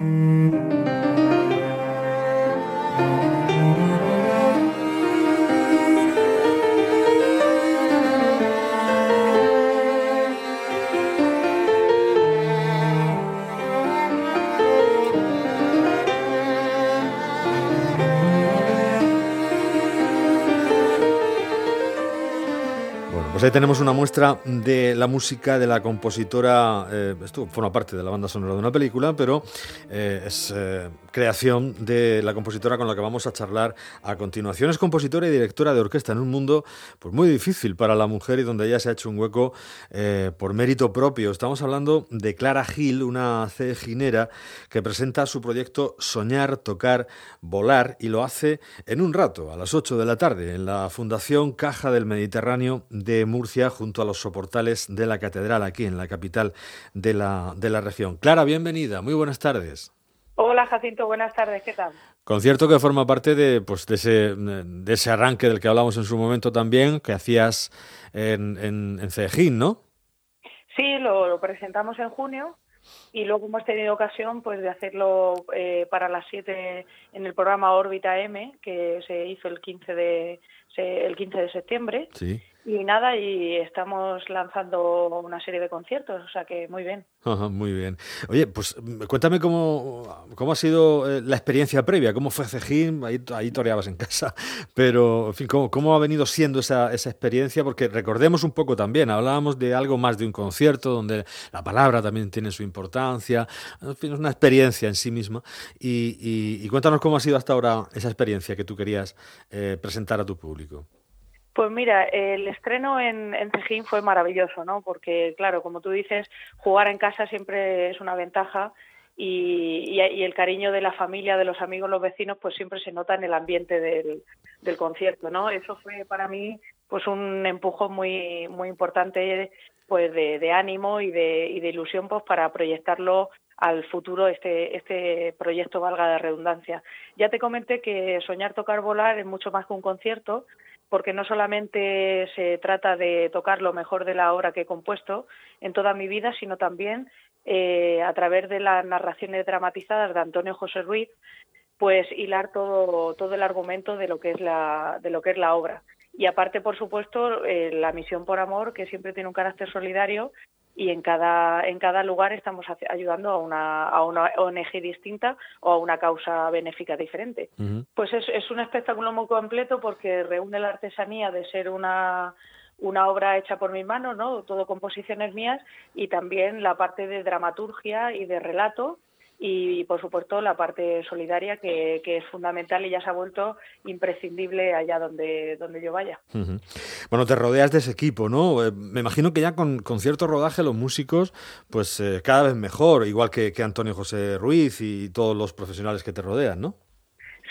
thank you Pues ahí tenemos una muestra de la música de la compositora, eh, esto forma parte de la banda sonora de una película, pero eh, es eh, creación de la compositora con la que vamos a charlar a continuación. Es compositora y directora de orquesta en un mundo pues, muy difícil para la mujer y donde ella se ha hecho un hueco por mérito propio. Estamos hablando de Clara Gil, una ceginera que presenta su proyecto Soñar, Tocar, Volar y lo hace en un rato, a las 8 de la tarde, en la Fundación Caja del Mediterráneo de Murcia, junto a los soportales de la catedral, aquí en la capital de la, de la región. Clara, bienvenida, muy buenas tardes. Hola Jacinto, buenas tardes, ¿qué tal? Concierto que forma parte de, pues, de, ese, de ese arranque del que hablamos en su momento también, que hacías en, en, Cejín, ¿no? Sí, lo, presentamos en junio y luego hemos tenido ocasión pues de hacerlo eh, para las 7 en el programa Órbita M, que se hizo el 15 de, el 15 de septiembre. Sí. Y nada, y estamos lanzando una serie de conciertos, o sea que muy bien. muy bien. Oye, pues cuéntame cómo, cómo ha sido eh, la experiencia previa, cómo fue Cejín, ahí, ahí toreabas en casa, pero en fin, cómo, cómo ha venido siendo esa, esa experiencia, porque recordemos un poco también, hablábamos de algo más de un concierto, donde la palabra también tiene su importancia, en fin, es una experiencia en sí misma, y, cuéntanos cómo ha sido hasta ahora esa experiencia que tú querías eh, presentar a tu público. Pues mira, el estreno en, en Cejín fue maravilloso, ¿no? Porque, claro, como tú dices, jugar en casa siempre es una ventaja y, el cariño de la familia, de los amigos, los vecinos, pues siempre se nota en el ambiente del, concierto, ¿no? Eso fue para mí pues un empujón muy muy importante pues de, ánimo y de, y de ilusión pues para proyectarlo al futuro este este proyecto valga de redundancia. Ya te comenté que soñar tocar volar es mucho más que un concierto, porque no solamente se trata de tocar lo mejor de la obra que he compuesto en toda mi vida, sino también eh, a través de las narraciones dramatizadas de Antonio José Ruiz, pues hilar todo, todo el argumento de lo que es la, de lo que es la obra. Y aparte, por supuesto, eh, la misión por amor, que siempre tiene un carácter solidario y en cada, en cada lugar estamos ayudando a una, a una ONG distinta o a una causa benéfica diferente. Pues es, es un espectáculo muy completo porque reúne la artesanía de ser una una obra hecha por mi mano, ¿no? Todo composiciones mías y también la parte de dramaturgia y de relato y por supuesto la parte solidaria que, es fundamental y ya se ha vuelto imprescindible allá donde, donde yo vaya. Bueno, te rodeas de ese equipo, ¿no? Eh, me imagino que ya con, cierto rodaje los músicos, pues eh, cada vez mejor, igual que, que Antonio José Ruiz y todos los profesionales que te rodean, ¿no?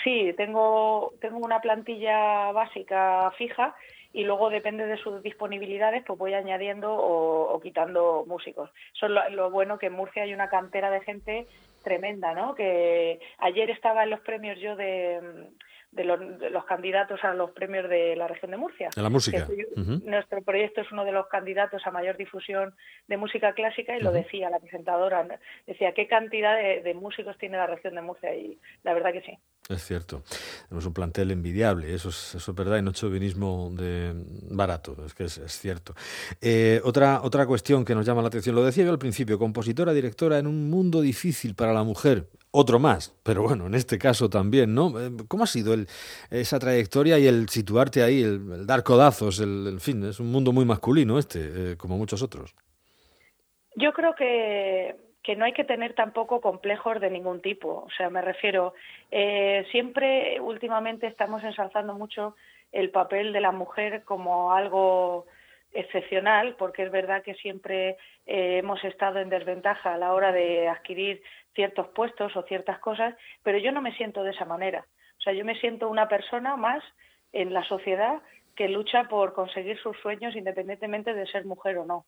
Sí, tengo, tengo una plantilla básica fija y luego depende de sus disponibilidades pues voy añadiendo o, quitando músicos. Eso es lo, bueno que en Murcia hay una cantera de gente tremenda, ¿no? Que ayer estaba en los premios yo de, de, los, candidatos a los premios de la región de Murcia. De la música. Nuestro proyecto es uno de los candidatos a mayor difusión de música clásica y lo decía la presentadora, decía qué cantidad de, músicos tiene la región de Murcia y la verdad que sí. Es cierto. Tenemos un plantel envidiable, eso es, eso es verdad, y no chauvinismo de barato, es que es, cierto. Eh, otra, otra cuestión que nos llama la atención, lo decía yo al principio, compositora, directora en un mundo difícil para la mujer, otro más, pero bueno, en este caso también, ¿no? Eh, ¿Cómo ha sido el, esa trayectoria y el situarte ahí, el, dar codazos, el, fin, es un mundo muy masculino este, eh, como muchos otros? Yo creo que, que, no hay que tener tampoco complejos de ningún tipo, o sea, me refiero, eh, siempre últimamente estamos ensalzando mucho el papel de la mujer como algo excepcional, porque es verdad que siempre hemos estado en desventaja a la hora de adquirir ciertos puestos o ciertas cosas, pero yo no me siento de esa manera. O sea, yo me siento una persona más en la sociedad que lucha por conseguir sus sueños independientemente de ser mujer o no.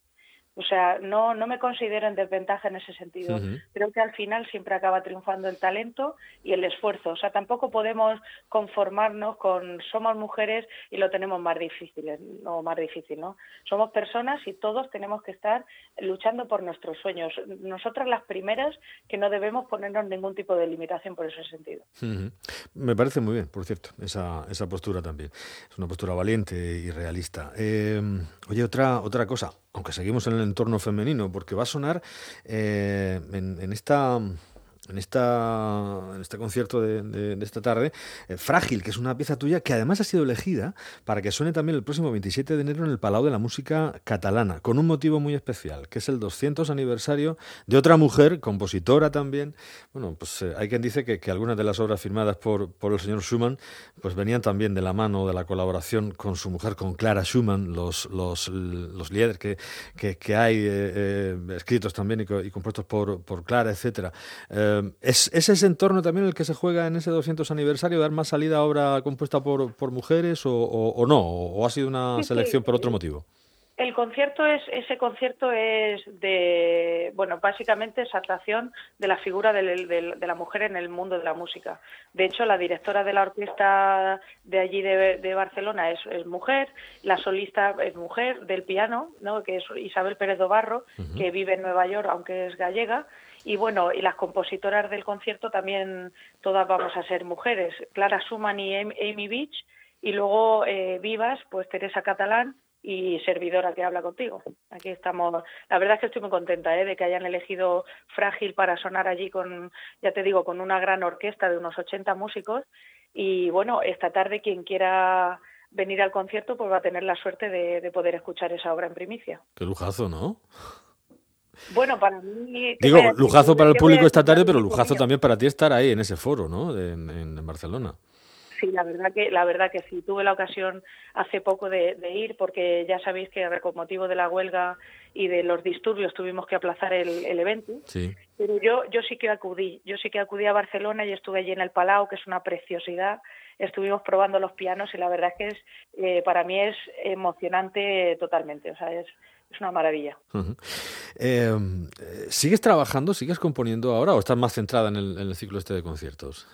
O sea, no, no me considero en desventaja en ese sentido. Creo que al final siempre acaba triunfando el talento y el esfuerzo. O sea, tampoco podemos conformarnos con somos mujeres y lo tenemos más difícil, no más difícil, ¿no? Somos personas y todos tenemos que estar luchando por nuestros sueños. Nosotras las primeras que no debemos ponernos ningún tipo de limitación por ese sentido. Me parece muy bien, por cierto, esa, esa postura también. Es una postura valiente y realista. Eh, oye, otra, otra cosa aunque seguimos en el entorno femenino, porque va a sonar eh, en, esta en, esta, este concierto de, esta tarde, eh, Frágil, que es una pieza tuya que además ha sido elegida para que suene también el próximo 27 de enero en el Palau de la Música Catalana, con un motivo muy especial, que es el 200 aniversario de otra mujer, compositora también. Bueno, pues eh, hay quien dice que, algunas de las obras firmadas por, por el señor Schumann pues venían también de la mano de la colaboración con su mujer, con Clara Schumann, los, los, los que, que, hay eh, escritos también y, compuestos por, por Clara, etcétera. Eh, ¿es, ese entorno también el que se juega en ese 200 aniversario, dar más salida a obra compuesta por, por mujeres o, no? ¿O ha sido una selección por otro motivo? El concierto es, ese concierto es de, bueno, básicamente exaltación de la figura de, la mujer en el mundo de la música. De hecho, la directora de la orquesta de allí de, Barcelona es, mujer, la solista es mujer del piano, ¿no? que es Isabel Pérez Dobarro, que vive en Nueva York, aunque es gallega, y bueno, y las compositoras del concierto también todas vamos a ser mujeres, Clara Suman y Amy Beach, y luego eh, vivas, pues Teresa Catalán y servidora que habla contigo. Aquí estamos. La verdad es que estoy muy contenta ¿eh? de que hayan elegido Frágil para sonar allí con, ya te digo, con una gran orquesta de unos 80 músicos. Y bueno, esta tarde quien quiera venir al concierto pues va a tener la suerte de, de poder escuchar esa obra en primicia. Qué lujazo, ¿no? Bueno, para mí... Digo, lujazo para el público esta tarde, pero lujazo también para ti estar ahí en ese foro, ¿no? en, Barcelona. Sí, la verdad que la verdad que sí. Tuve la ocasión hace poco de, ir porque ya sabéis que con motivo de la huelga y de los disturbios tuvimos que aplazar el, evento. Sí. Pero yo yo sí que acudí. Yo sí que acudí a Barcelona y estuve allí en el Palau, que es una preciosidad. Estuvimos probando los pianos y la verdad que es eh, para mí es emocionante totalmente. O sea, es es una maravilla. Eh, ¿Sigues trabajando, sigues componiendo ahora o estás más centrada en el, ciclo este de conciertos?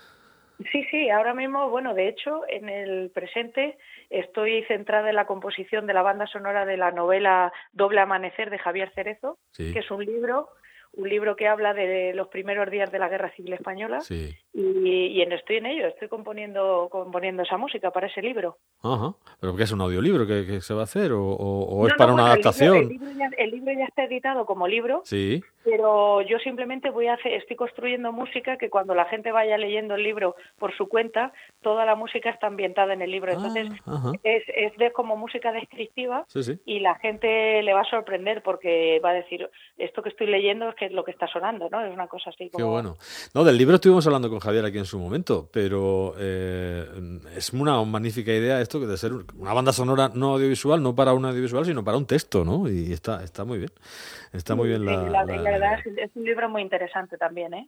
Sí, sí, ahora mismo, bueno, de hecho, en el presente estoy centrada en la composición de la banda sonora de la novela Doble Amanecer de Javier Cerezo, que es un libro un libro que habla de los primeros días de la Guerra Civil Española y, en, estoy en ello, estoy componiendo componiendo esa música para ese libro. Ajá, pero ¿qué es un audiolibro que, se va a hacer o, es para una adaptación? El libro, ya, el libro, ya, está editado como libro, sí. pero yo simplemente voy a hacer, estoy construyendo música que cuando la gente vaya leyendo el libro por su cuenta, toda la música está ambientada en el libro. Entonces ah, es, es de como música descriptiva y la gente le va a sorprender porque va a decir, esto que estoy leyendo es que es lo que está sonando, ¿no? Es una cosa así como... Qué bueno. No, del libro estuvimos hablando con Javier aquí en su momento, pero eh, es una magnífica idea esto de ser una banda sonora no audiovisual, no para un audiovisual, sino para un texto, ¿no? Y está, está muy bien. Está muy bien la, la, verdad es un libro muy interesante también, ¿eh?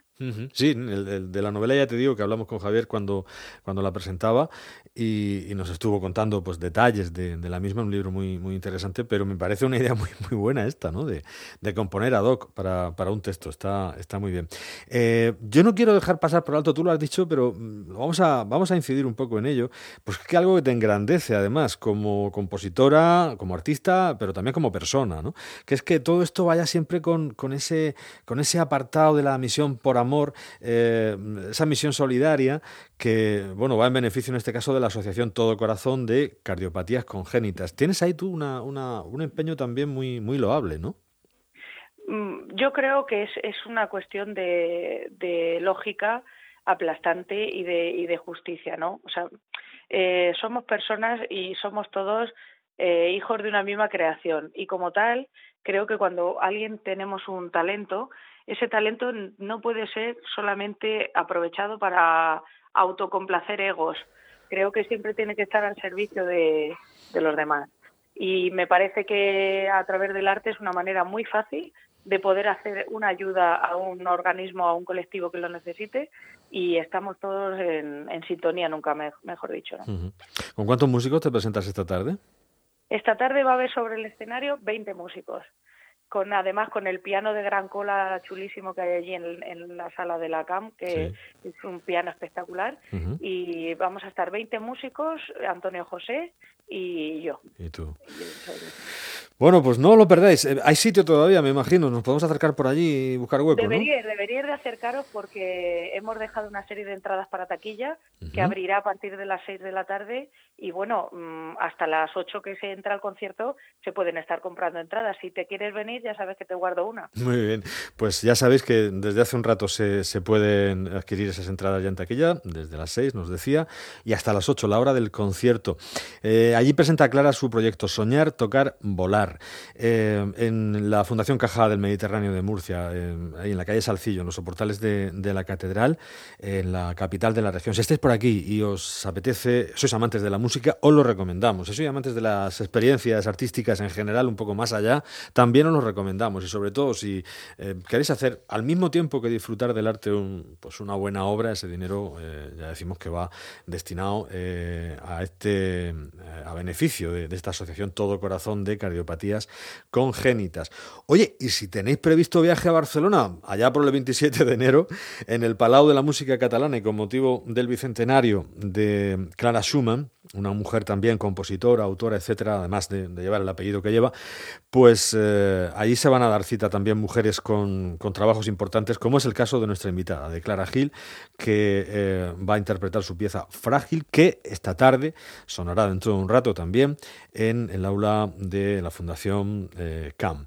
Sí, el, de la novela ya te digo que hablamos con Javier cuando, cuando la presentaba y, nos estuvo contando pues detalles de, la misma, un libro muy, muy interesante, pero me parece una idea muy, muy buena esta, ¿no? De, de componer ad hoc para, para un texto, está, está muy bien. Eh, yo no quiero dejar pasar por alto, tú lo has dicho, pero mm, vamos a, vamos a incidir un poco en ello, pues que algo que te engrandece además como compositora, como artista, pero también como persona, ¿no? Que es que todo esto vaya siempre con, con, ese, con ese apartado de la misión por amor, eh, esa misión solidaria que, bueno, va en beneficio en este caso de la Asociación Todo Corazón de Cardiopatías Congénitas. Tienes ahí tú una, un empeño también muy, muy loable, ¿no? Mm, yo creo que es, es una cuestión de, de lógica aplastante y de, y de justicia, ¿no? O sea, eh, somos personas y somos todos eh, hijos de una misma creación y como tal creo que cuando alguien tenemos un talento ese talento no puede ser solamente aprovechado para autocomplacer egos creo que siempre tiene que estar al servicio de, los demás y me parece que a través del arte es una manera muy fácil de poder hacer una ayuda a un organismo, a un colectivo que lo necesite y estamos todos en, sintonía, nunca mejor dicho. ¿Con cuántos músicos te presentas esta tarde? Esta tarde va a haber sobre el escenario 20 músicos con además con el piano de gran cola chulísimo que hay allí en, la sala de la CAM, que es un piano espectacular. Y vamos a estar 20 músicos, Antonio José y yo. ¿Y tú? Bueno, pues no lo perdáis. Eh, hay sitio todavía, me imagino. Nos podemos acercar por allí y buscar hueco, debería, Debería de acercaros porque hemos dejado una serie de entradas para taquilla que abrirá a partir de las 6 de la tarde y bueno, mm, hasta las 8 que se entra al concierto se pueden estar comprando entradas. Si te quieres venir, ya sabes que te guardo una. Muy bien. Pues ya sabéis que desde hace un rato se, se pueden adquirir esas entradas ya en taquilla, desde las 6, nos decía, y hasta las 8, la hora del concierto. Eh, allí presenta Clara su proyecto Soñar, Tocar, Volar. Eh, en la Fundación Caja del Mediterráneo de Murcia, ahí en la calle Salcillo, en los soportales de, la Catedral, en la capital de la región. Si estáis por aquí y os apetece, sois amantes de la música, os lo recomendamos. Si sois amantes de las experiencias artísticas en general, un poco más allá, también os lo recomendamos. Y sobre todo, si eh, queréis hacer al mismo tiempo que disfrutar del arte pues una buena obra, ese dinero eh, ya decimos que va destinado a este a beneficio de, de esta asociación Todo Corazón de Cardiopatía congénitas. Oye, y si tenéis previsto viaje a Barcelona, allá por el 27 de enero, en el Palau de la Música Catalana y con motivo del bicentenario de Clara Schumann, una mujer también compositora, autora, etcétera, además de, llevar el apellido que lleva, pues eh, ahí se van a dar cita también mujeres con, trabajos importantes, como es el caso de nuestra invitada, de Clara Gil, que eh, va a interpretar su pieza Frágil, que esta tarde sonará dentro de un rato también en el aula de la Fundación eh, CAM.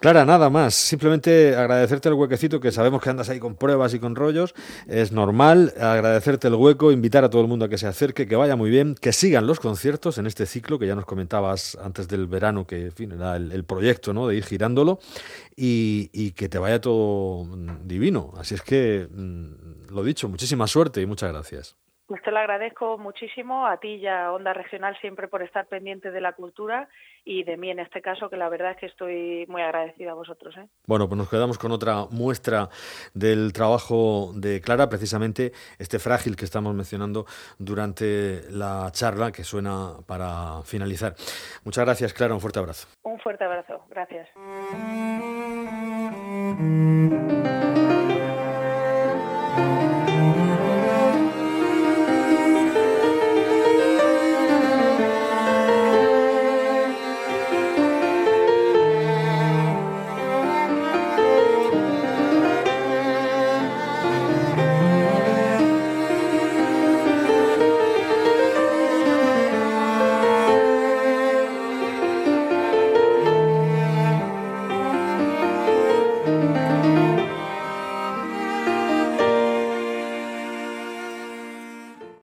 Clara, nada más. Simplemente agradecerte el huequecito, que sabemos que andas ahí con pruebas y con rollos. Es normal. Agradecerte el hueco, invitar a todo el mundo a que se acerque, que vaya muy bien, que sigan los conciertos en este ciclo que ya nos comentabas antes del verano, que era el, proyecto ¿no? de ir girándolo y, que te vaya todo divino. Así es que, mm, lo dicho, muchísima suerte y muchas gracias. Pues te lo agradezco muchísimo a ti y a Onda Regional siempre por estar pendiente de la cultura y de mí en este caso, que la verdad es que estoy muy agradecida a vosotros. ¿eh? Bueno, pues nos quedamos con otra muestra del trabajo de Clara, precisamente este frágil que estamos mencionando durante la charla que suena para finalizar. Muchas gracias, Clara, un fuerte abrazo. Un fuerte abrazo, gracias.